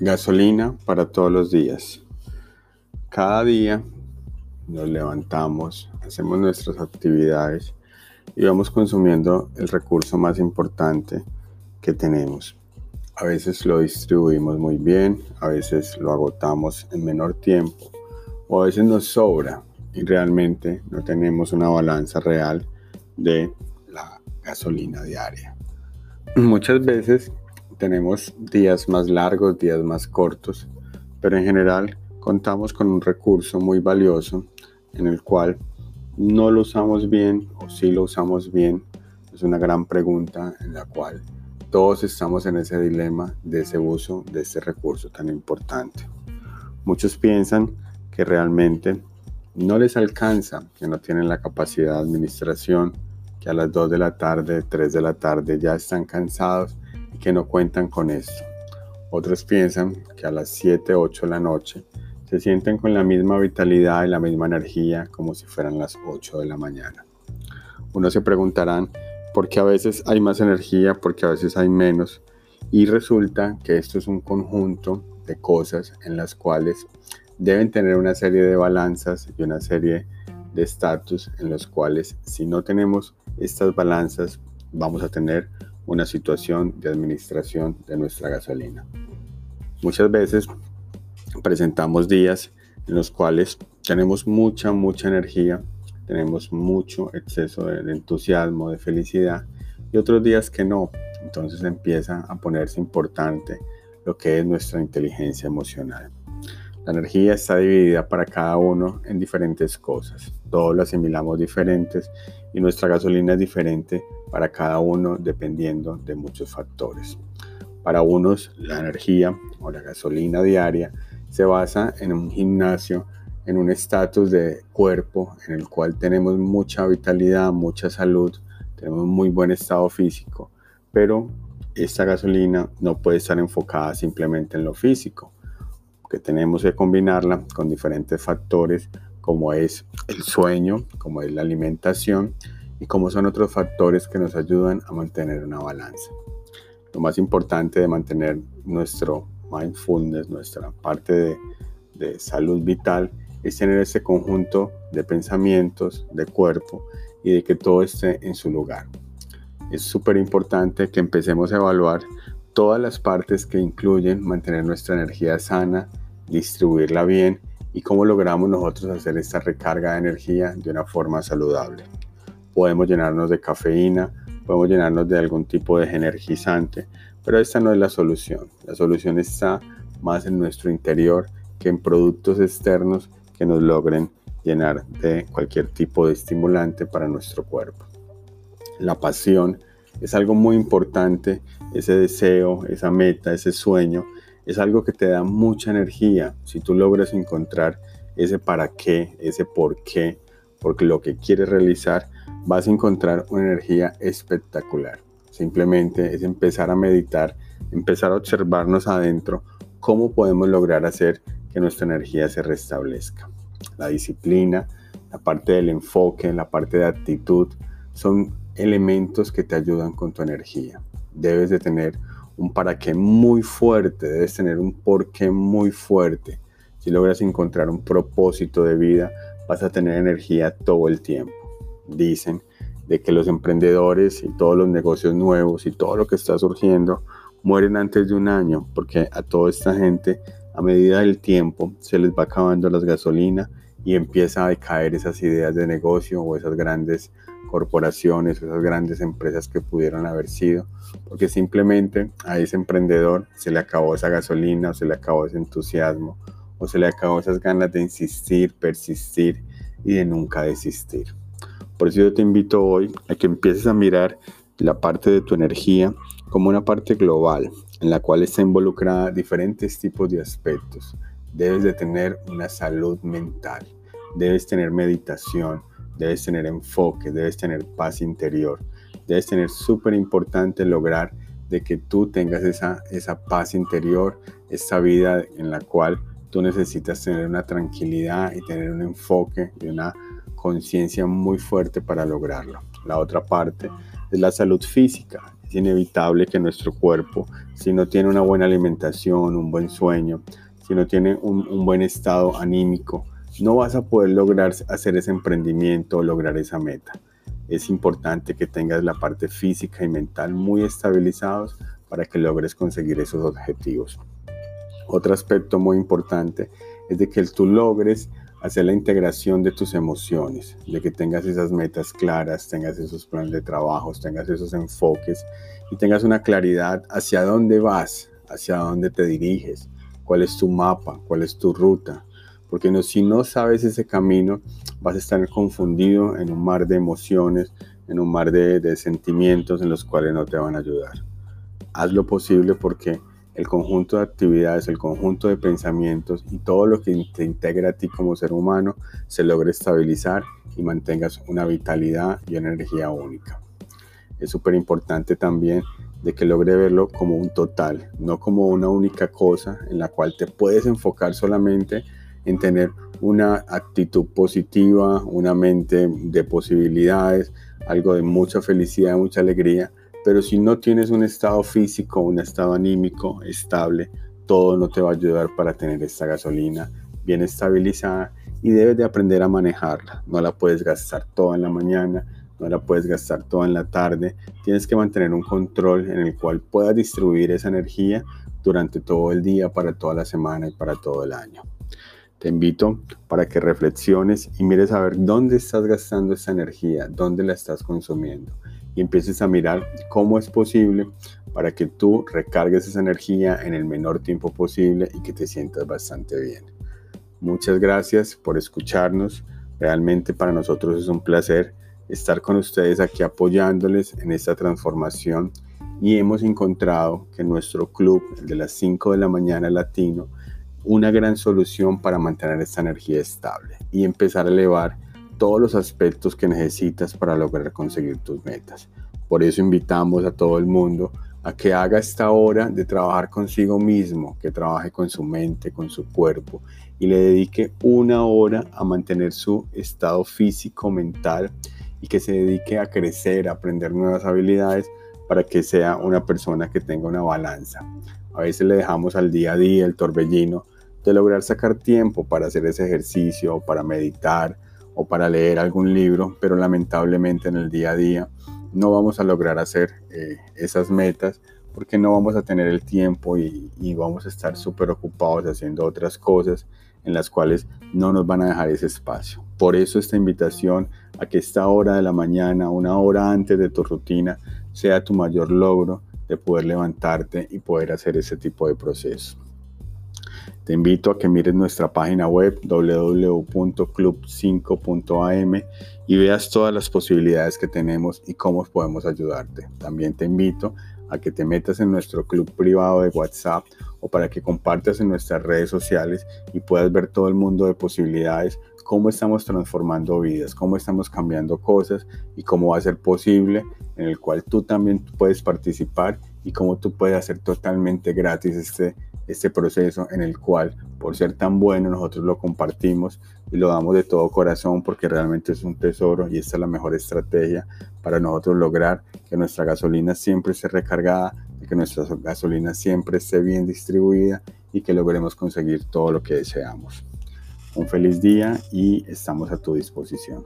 Gasolina para todos los días. Cada día nos levantamos, hacemos nuestras actividades y vamos consumiendo el recurso más importante que tenemos. A veces lo distribuimos muy bien, a veces lo agotamos en menor tiempo o a veces nos sobra y realmente no tenemos una balanza real de la gasolina diaria. Muchas veces tenemos días más largos, días más cortos, pero en general contamos con un recurso muy valioso en el cual no lo usamos bien o si lo usamos bien. Es una gran pregunta en la cual todos estamos en ese dilema de ese uso de ese recurso tan importante. Muchos piensan que realmente no les alcanza, que no tienen la capacidad de administración, que a las 2 de la tarde, 3 de la tarde ya están cansados que no cuentan con esto. Otros piensan que a las 7, 8 de la noche se sienten con la misma vitalidad y la misma energía como si fueran las 8 de la mañana. Unos se preguntarán por qué a veces hay más energía, por qué a veces hay menos. Y resulta que esto es un conjunto de cosas en las cuales deben tener una serie de balanzas y una serie de estatus en los cuales si no tenemos estas balanzas vamos a tener una situación de administración de nuestra gasolina. Muchas veces presentamos días en los cuales tenemos mucha, mucha energía, tenemos mucho exceso de entusiasmo, de felicidad y otros días que no. Entonces empieza a ponerse importante lo que es nuestra inteligencia emocional. La energía está dividida para cada uno en diferentes cosas. Todos lo asimilamos diferentes y nuestra gasolina es diferente para cada uno dependiendo de muchos factores. Para unos la energía o la gasolina diaria se basa en un gimnasio, en un estatus de cuerpo en el cual tenemos mucha vitalidad, mucha salud, tenemos muy buen estado físico, pero esta gasolina no puede estar enfocada simplemente en lo físico que tenemos que combinarla con diferentes factores como es el sueño, como es la alimentación y como son otros factores que nos ayudan a mantener una balanza. Lo más importante de mantener nuestro mindfulness, nuestra parte de, salud vital, es tener ese conjunto de pensamientos, de cuerpo y de que todo esté en su lugar. Es súper importante que empecemos a evaluar todas las partes que incluyen mantener nuestra energía sana, distribuirla bien y cómo logramos nosotros hacer esta recarga de energía de una forma saludable. Podemos llenarnos de cafeína, podemos llenarnos de algún tipo de energizante, pero esta no es la solución. La solución está más en nuestro interior que en productos externos que nos logren llenar de cualquier tipo de estimulante para nuestro cuerpo. La pasión es algo muy importante, ese deseo, esa meta, ese sueño, es algo que te da mucha energía. Si tú logras encontrar ese para qué, ese por qué, porque lo que quieres realizar, vas a encontrar una energía espectacular. Simplemente es empezar a meditar, empezar a observarnos adentro cómo podemos lograr hacer que nuestra energía se restablezca. La disciplina, la parte del enfoque, la parte de actitud, son elementos que te ayudan con tu energía. Debes de tener un para qué muy fuerte, debes tener un por qué muy fuerte. Si logras encontrar un propósito de vida, vas a tener energía todo el tiempo. Dicen de que los emprendedores y todos los negocios nuevos y todo lo que está surgiendo mueren antes de un año, porque a toda esta gente, a medida del tiempo, se les va acabando las gasolinas y empieza a decaer esas ideas de negocio o esas grandes corporaciones, esas grandes empresas que pudieron haber sido, porque simplemente a ese emprendedor se le acabó esa gasolina o se le acabó ese entusiasmo o se le acabó esas ganas de insistir, persistir y de nunca desistir. Por eso yo te invito hoy a que empieces a mirar la parte de tu energía como una parte global en la cual está involucrada diferentes tipos de aspectos. Debes de tener una salud mental, debes tener meditación, debes tener enfoque, debes tener paz interior, debes tener súper importante lograr de que tú tengas esa, esa paz interior, esa vida en la cual tú necesitas tener una tranquilidad y tener un enfoque y una conciencia muy fuerte para lograrlo. La otra parte es la salud física. Es inevitable que nuestro cuerpo, si no tiene una buena alimentación, un buen sueño, si no tiene un, buen estado anímico, no vas a poder lograr hacer ese emprendimiento o lograr esa meta. Es importante que tengas la parte física y mental muy estabilizados para que logres conseguir esos objetivos. Otro aspecto muy importante es de que tú logres hacer la integración de tus emociones, de que tengas esas metas claras, tengas esos planes de trabajo, tengas esos enfoques y tengas una claridad hacia dónde vas, hacia dónde te diriges, cuál es tu mapa, cuál es tu ruta. Porque no, si no sabes ese camino, vas a estar confundido en un mar de emociones, en un mar de, de sentimientos en los cuales no te van a ayudar. Haz lo posible porque el conjunto de actividades, el conjunto de pensamientos y todo lo que te integra a ti como ser humano se logre estabilizar y mantengas una vitalidad y energía única. Es súper importante también de que logre verlo como un total, no como una única cosa en la cual te puedes enfocar solamente en tener una actitud positiva, una mente de posibilidades, algo de mucha felicidad, mucha alegría, pero si no tienes un estado físico, un estado anímico estable, todo no te va a ayudar para tener esta gasolina bien estabilizada y debes de aprender a manejarla. No la puedes gastar toda en la mañana, no la puedes gastar toda en la tarde. Tienes que mantener un control en el cual puedas distribuir esa energía durante todo el día, para toda la semana y para todo el año. Te invito para que reflexiones y mires a ver dónde estás gastando esa energía, dónde la estás consumiendo y empieces a mirar cómo es posible para que tú recargues esa energía en el menor tiempo posible y que te sientas bastante bien. Muchas gracias por escucharnos. Realmente para nosotros es un placer estar con ustedes aquí apoyándoles en esta transformación y hemos encontrado que nuestro club, el de las 5 de la mañana latino, una gran solución para mantener esta energía estable y empezar a elevar todos los aspectos que necesitas para lograr conseguir tus metas. Por eso invitamos a todo el mundo a que haga esta hora de trabajar consigo mismo, que trabaje con su mente, con su cuerpo y le dedique una hora a mantener su estado físico, mental y que se dedique a crecer, a aprender nuevas habilidades para que sea una persona que tenga una balanza. A veces le dejamos al día a día el torbellino de lograr sacar tiempo para hacer ese ejercicio, para meditar, o para leer algún libro, pero lamentablemente en el día a día no vamos a lograr hacer eh, esas metas porque no vamos a tener el tiempo y, y vamos a estar súper ocupados haciendo otras cosas en las cuales no nos van a dejar ese espacio. Por eso esta invitación a que esta hora de la mañana, una hora antes de tu rutina, sea tu mayor logro de poder levantarte y poder hacer ese tipo de proceso. Te invito a que mires nuestra página web www.club5.am y veas todas las posibilidades que tenemos y cómo podemos ayudarte. También te invito a que te metas en nuestro club privado de WhatsApp o para que compartas en nuestras redes sociales y puedas ver todo el mundo de posibilidades, cómo estamos transformando vidas, cómo estamos cambiando cosas y cómo va a ser posible en el cual tú también puedes participar y cómo tú puedes hacer totalmente gratis este este proceso en el cual, por ser tan bueno, nosotros lo compartimos y lo damos de todo corazón porque realmente es un tesoro y esta es la mejor estrategia para nosotros lograr que nuestra gasolina siempre esté recargada, que nuestra gasolina siempre esté bien distribuida y que logremos conseguir todo lo que deseamos. Un feliz día y estamos a tu disposición.